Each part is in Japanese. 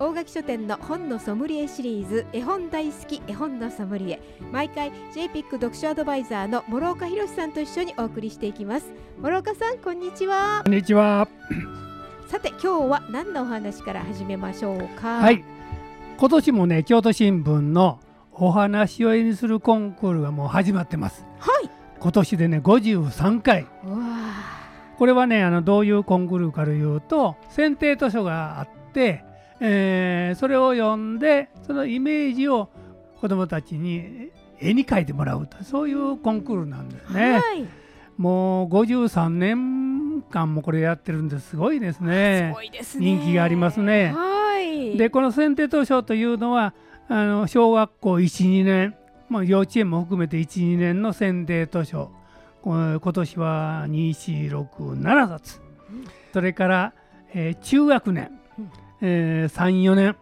大垣書店の本のソムリエシリーズ絵本大好き絵本のソムリエ。毎回 JPIC 読書アドバイザーの諸岡博さんと一緒にお送りしていきます。諸岡さんこんにちは。こんにちは。さて今日は何のお話から始めましょうか？はい。今年もね京都新聞のお話を絵にするコンクールがもう始まってます。はい。今年でね53回。うわこれはねあのどういうコンクールかというと選定図書があって、えーそれを読んでそのイメージを子どもたちに絵に描いてもらうとそういうコンクールなんですーね。はい。もう53年間もこれやってるんです。ごいですすね。ごいですね。人気がありますね。はい。でこの選定図書というのはあの小学校12年、まあ、幼稚園も含めて12年の選定図書こ今年は2467冊、うん。それから、えー中学年、うんえ34年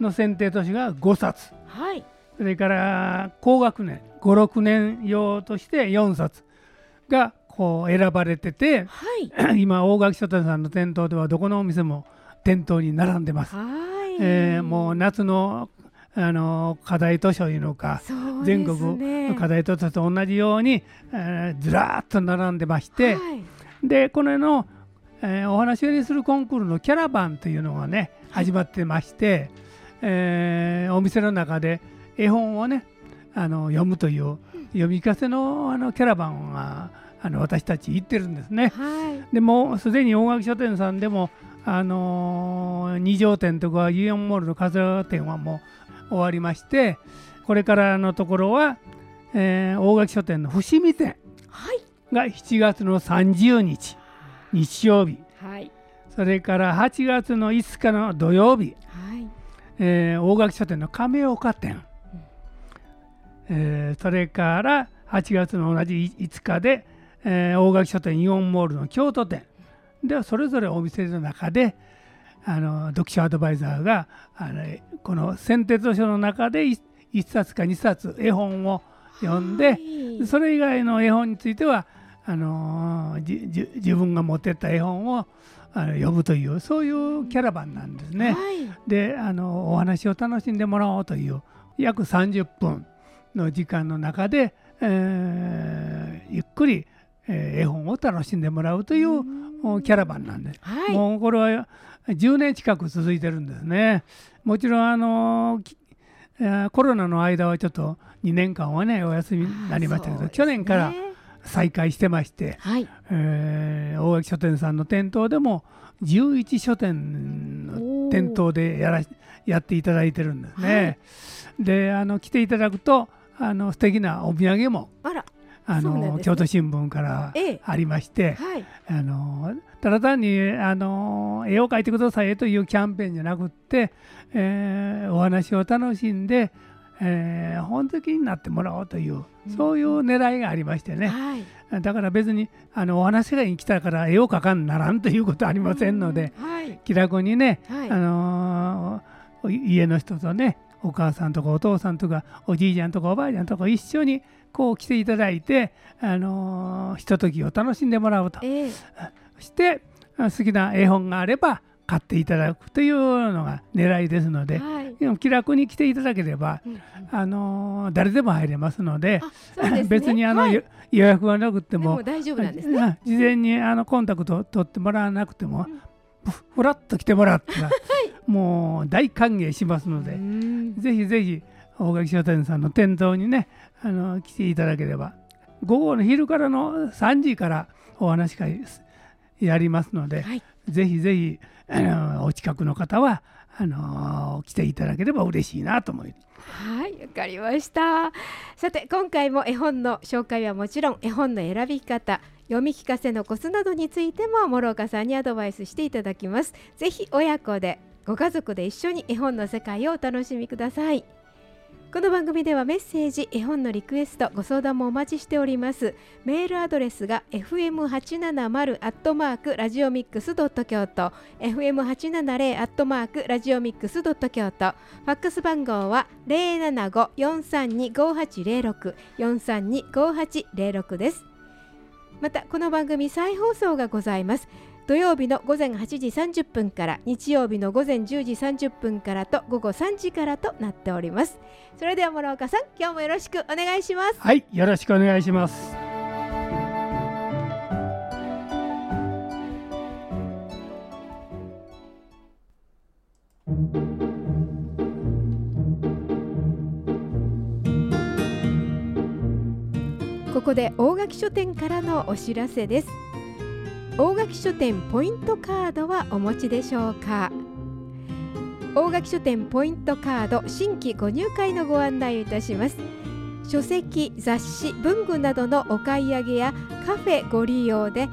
の選定図書が5冊。はい。それから高学年56年用として4冊がこう選ばれててはい。今大垣書店さんの店頭ではどこのお店も店頭に並んでます。はい、えーもう夏のあの課題図書いうのか、そうです全ね国の課題図書と同じように、えーずらーっと並んでまして、はい。でこれの、えーお話をにするコンクールのキャラバンというのがねはい始まってまして、えーお店の中で絵本をねあの読むという読み聞かせのあのキャラバンがあの私たち行ってるんですね。はい。でもうすでに大垣書店さんでも、あのー二条店とかユイオンモールの桂店はもう終わりましてこれからのところは、えー大垣書店の伏見店はい。が7月の30日日曜日。はい。それから8月の5日の土曜日、はい。えー大垣書店の亀岡店、うん。えーそれから8月の同じ5日で、えー大垣書店イオンモールの京都店。ではそれぞれお店の中であの読書アドバイザーがあのこの選定図書の中で 1, 冊か2冊絵本を読んで、はい。それ以外の絵本についてはあのーじじ自分が持ってった絵本をあの読むというそういうキャラバンなんですね。はいであのお話を楽しんでもらおうという約30分の時間の中で、えーゆっくり、えー絵本を楽しんでもらうというおキャラバンなんです。はいもうこれは10年近く続いてるんですね。もちろんあのコロナの間はちょっと2年間はねお休みになりましたけど、そうです去年からね再開してまして、はい。えー大垣書店さんの店頭でも11書店の店頭でやらやっていただいてるんですね。であの来ていただくとあの素敵なお土産もあらあそうなんですね。の京都新聞からええ。ありまして、はい。あのただ単にあの絵を描いてくださいというキャンペーンじゃなくって、えーお話を楽しんで、えー本好きになってもらおうという、うんそういう狙いがありましてね、はい。だから別にあのお話がに来たから絵を描かんならんということはありませんので、はい。気楽にね、はい。あのー家の人とねお母さんとかお父さんとかおじいちゃんとかおばあちゃんとか一緒にこう来ていただいて、あのーひとときを楽しんでもらうと。ええ。そしてあ好きな絵本があれば買っていただくというのが狙いですので、はい。気楽に来ていただければ、うん。うんあのー誰でも入れますのでね。別にあの、はい。よ予約がなくても大丈夫なんですね。あ事前にあのコンタクトを取ってもらわなくても、うん。ふふらっと来てもらったら、もう大歓迎しますので、うん。ぜひぜひ大垣商店さんの店頭にねあの来ていただければ午後の昼からの3時からお話し会やりますので、はい。ぜひぜひあのお近くの方はあの来ていただければ嬉しいなと思います。はい、わかりました。さて、今回も絵本の紹介はもちろん、絵本の選び方、読み聞かせのコツなどについても諸岡さんにアドバイスしていただきます。ぜひ親子で、ご家族で一緒に絵本の世界をお楽しみください。この番組ではメッセージ絵本のリクエストご相談もお待ちしております。メールアドレスが fm870 アットマークラジオミックスドット京都。fm870 アットマークラジオミックスドット京都。ファックス番号は075-432-5806 432-5806です。またこの番組再放送がございます。土曜日の午前8時30分から日曜日の午前10時30分からと午後3時からとなっております。それでは諸岡さん今日もよろしくお願いします。はいよろしくお願いします。ここで大垣書店からのお知らせです大垣書店ポイントカードはお持ちでしょうか？大垣書店ポイントカード新規ご入会のご案内をいたします。書籍雑誌文具などのお買い上げやカフェご利用で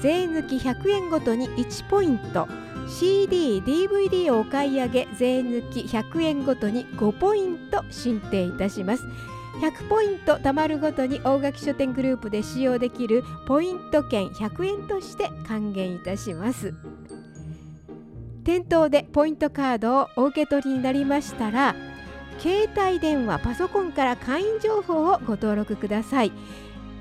税抜き100円ごとに1ポイント。CD、DVD をお買い上げ税抜き100円ごとに5ポイント申請いたします。100ポイント貯まるごとに大垣書店グループで使用できるポイント券100円として還元いたします。店頭でポイントカードをお受け取りになりましたら携帯電話パソコンから会員情報をご登録ください。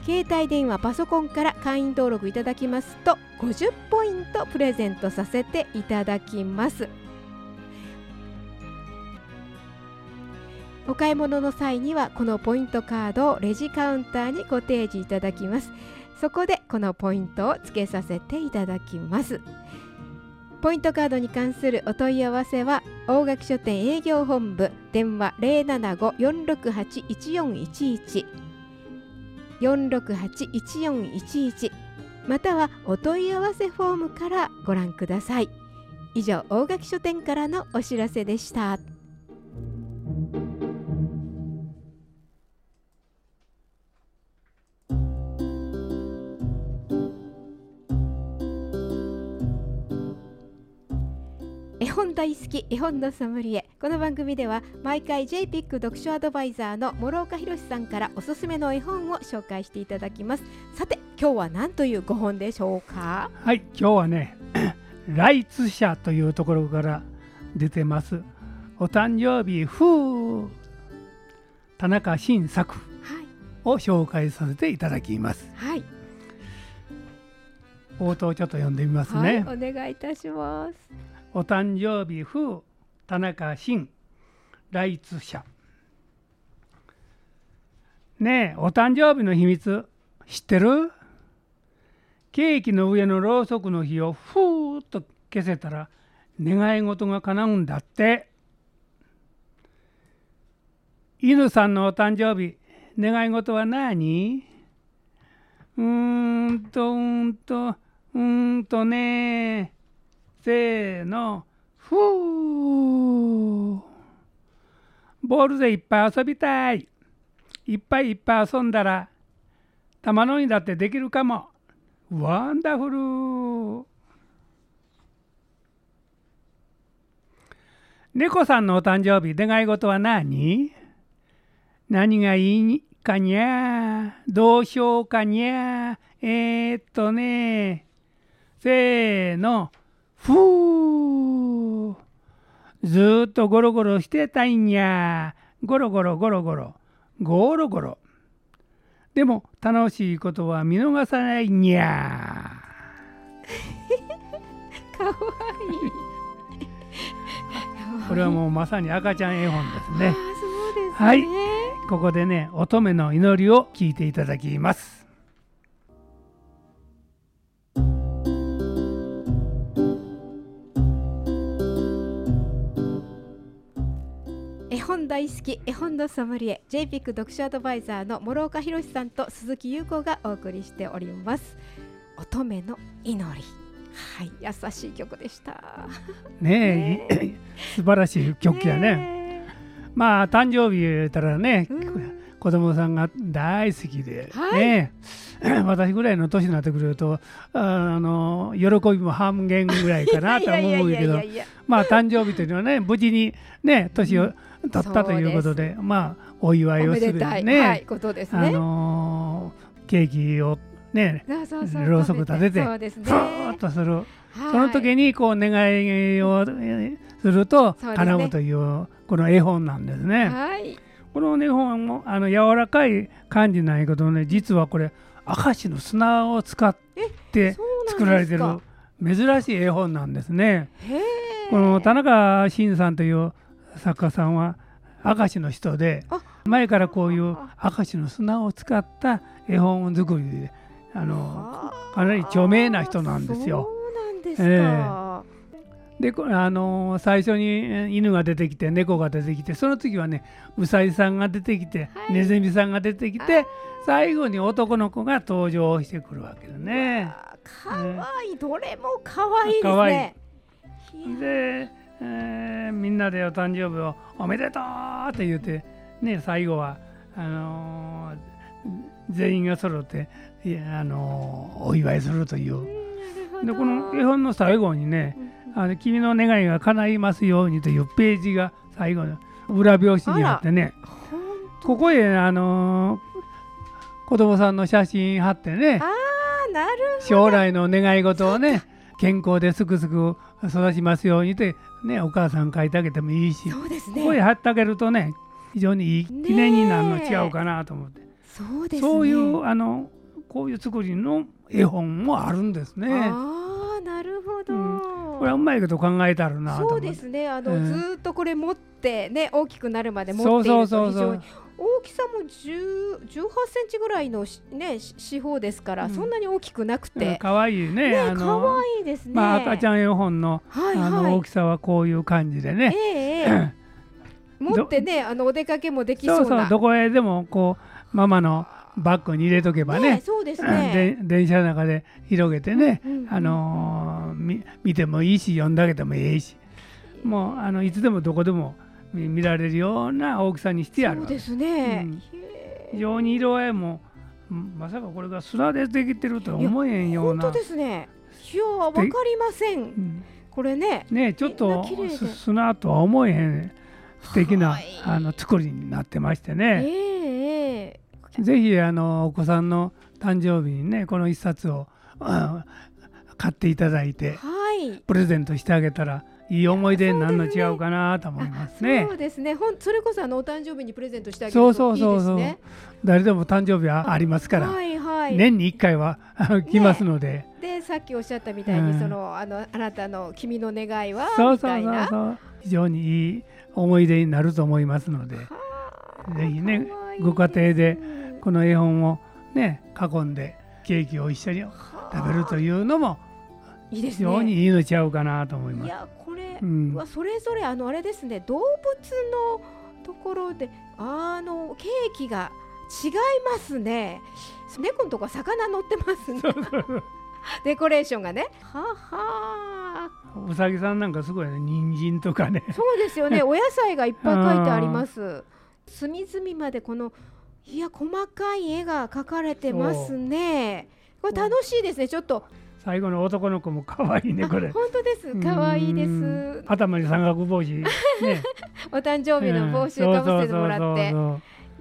携帯電話パソコンから会員登録いただきますと50ポイントプレゼントさせていただきます。お買い物の際にはこのポイントカードをレジカウンターにご提示いただきます。そこでこのポイントを付けさせていただきます。ポイントカードに関するお問い合わせは大垣書店営業本部電話075-468-1411 468-1411またはお問い合わせフォームからご覧ください。以上大垣書店からのお知らせでした。本大好き絵本のソムリエ。この番組では毎回 JPIC 読書アドバイザーの諸岡博さんからおすすめの絵本を紹介していただきます。さて今日は何という5本でしょうか？はい今日はね ライツ社というところから出てます。お誕生日風田中新作を紹介させていただきます。はい。冒頭ちょっと読んでみますね、はい、お願いいたしますお誕生日風田中新ライツ社。ねえお誕生日の秘密知ってる？ケーキの上のろうそくの火をふーっと消せたら願い事が叶うんだって。犬さんのお誕生日願い事は何？うーんとうんとうんとね。せーの。ふー。ボールでいっぱい遊びたい。いっぱいいっぱい遊んだら玉のにだってできるかも。ワンダフル。猫さんのお誕生日願い事は何？何がいいかにゃどうしようかにゃえー、っとねせーの。ふーずーっとゴロゴロしてたいんや。ゴロゴロゴロゴロ。ゴロゴロ。でも楽しいことは見逃さないにゃ かわいい。これはもうまさに赤ちゃん絵本ですね。すね。はい。ここでね乙女の祈りを聞いていただきます本大好き絵本のソムリエ JPIC 読書アドバイザーの諸岡博さんと鈴木優子がお送りしております。乙女の祈り。はい優しい曲でした。ねえ。い 素晴らしい曲やね。ねまあ誕生日言うたらね、うん子供さんが大好きで、はい。ね 私ぐらいの年になってくるとあの喜びも半減ぐらいかなとは思うけどまあ誕生日というのはね無事にね年を取ったということで、まあお祝いをするね,、はいことですね。あのケーキをねろうそく立ててそうですね。ふーっとする。その時にこう願いをすると叶うというこの絵本なんですね。はい、この絵本もあの柔らかい感じなんやけどね実はこれ明石の砂を使って作られてる珍しい絵本なんですね。この田中伸さんという作家さんは明石の人で前からこういう明石の砂を使った絵本作りであのかなり著名な人なんですよ。ですか、えー、であのー、最初に犬が出てきて猫が出てきてその次はねうさぎさんが出てきて、はい、ネズミさんが出てきて最後に男の子が登場してくるわけですね。かわい。い、どれもかわいいですね。で、えー、みんなでお誕生日をおめでとうって言ってね最後はあのー、全員が揃っていや、あのお祝いするという。でこの絵本の最後にね「あの君の願いが叶いますように」というページが最後の裏表紙にあってね。ここへあのー、子供さんの写真貼ってね。将来の願い事をね健康ですくすく育ちますようにってねお母さん書いてあげてもいいしね、ここへ貼ってあげるとね非常にいい記念になるの違うかなと思って、ね、そういうあのこういう作りの絵本もあるんですね。これはうまいこと考えたるなそうですね。あの、えー、ずっとこれ持ってね大きくなるまで持っていると非常に大きさも1 8センチぐらいのね四方ですから、うん、そんなに大きくなくて。可愛、うん、いいねね可愛いですね、まあ、赤ちゃん絵本の,、はいはい、あの大きさはこういう感じでね、えー、持ってねあのお出かけもできそうな。そうそうどこへでもこうママのバッグに入れとけばね、ね、そうですね。電車の中で広げてね、あのー、見てもいいし読んであげてもいいし。もうあのいつでもどこでも見られるような大きさにしてやるそうですね、うん、非常に色合いもまさかこれが砂でできてるとは思えへんような。本当ですね。いやわかりません、うん、これねねちょっと砂とは思えへん素敵な、はい、あの作りになってましてね、えー、ぜひあのお子さんの誕生日にねこの一冊を買っていただいて、はい、プレゼントしてあげたらいい思い出になるの違うかなと思いますね。そうですね。ほんそれこそあのお誕生日にプレゼントしてあげるといいですね。そうそうそうそう。誰でも誕生日はありますから、はいはい、年に一回は来ますので。ね、でさっきおっしゃったみたいに、うん、そのあのあなたの君の願いはそうそうそうそう非常にいい思い出になると思いますので、ぜひねご家庭でこの絵本をね囲んでケーキを一緒に食べるというのも非常にいいのちゃうかなと思います。いやこれはそれぞれあのあれですね動物のところであのケーキが違いますね。猫のとこ魚乗ってますね。デコレーションがね。ははうさぎさんなんかすごいね人参とかね。そうですよね。お野菜がいっぱい書いてあります。隅々までこのいや細かい絵が描かれてますね。これ楽しいですねちょっと。最後の男の子も可愛いねこれ。本当です。可愛いです。頭に三角帽子。ね。お誕生日の帽子をかぶせてもらって。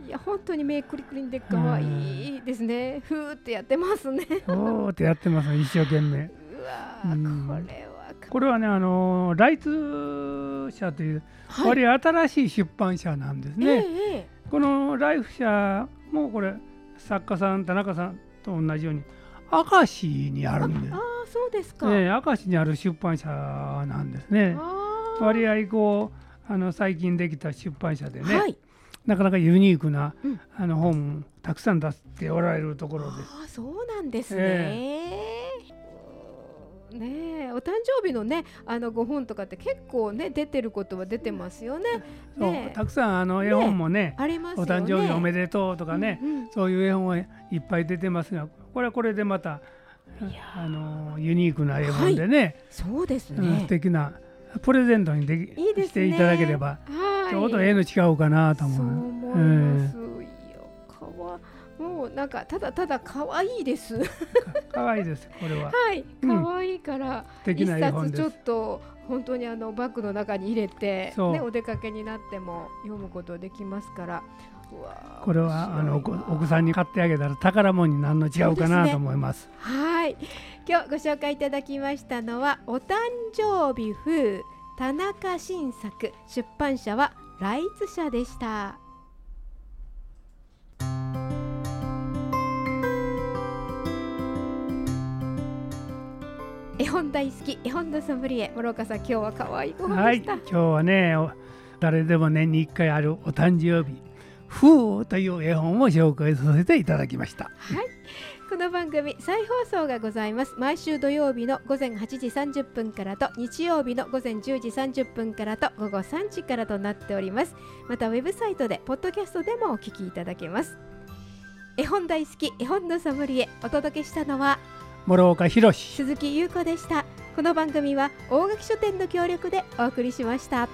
いや本当に目クリクリで可愛いですね。ふーってやってますね。おーってやってます一生懸命。うわこれはこれはねあのライツ社という、はい、割新しい出版社なんですね、えーこのライフ社もこれ作家さん田中さんと同じように明石にあるんでああそうですか、ね、明石にある出版社なんですね。割合こうあの最近できた出版社でね、はい、なかなかユニークな、うん、あの本たくさん出しておられるところです。あそうなんですね、えー、ねお誕生日のねあのご本とかって結構ね出てることは出てますよね。ねたくさんあの絵本もね、ね、ありますお誕生日おめでとうとかね、うんうん、そういう絵本はいっぱい出てますがこれはこれでまたあのユニークな絵本でね、はい、そうですね、うん、素敵なプレゼントにできいいで、ね、していただければ、はい、ちょうど絵の違うかなと思う。そう思います、えー、もうなんかただただ可愛いです。可愛いですこれは。はい、うん。可愛いから、素敵一な絵本です。冊ちょっと本当にあのバッグの中に入れて、ねお出かけになっても読むことできますから。これはあのお子さんに買ってあげたら宝物に何の違うかなと思います。はい、今日ご紹介いただきましたのはお誕生日風田中新作。出版社はライツ社でした。本大好き絵本のソムリエ諸岡さん今日は可愛いごはい飯でした。今日はねお誰でも年に1回あるお誕生日「ふう」という絵本を紹介させていただきました。はい、この番組再放送がございます。毎週土曜日の午前8時30分からと日曜日の午前10時30分からと午後3時からとなっております。またウェブサイトでポッドキャストでもお聞きいただけます。絵本大好き絵本のソムリエお届けしたのは諸岡博鈴木優子でした。この番組は大垣書店の協力でお送りしました。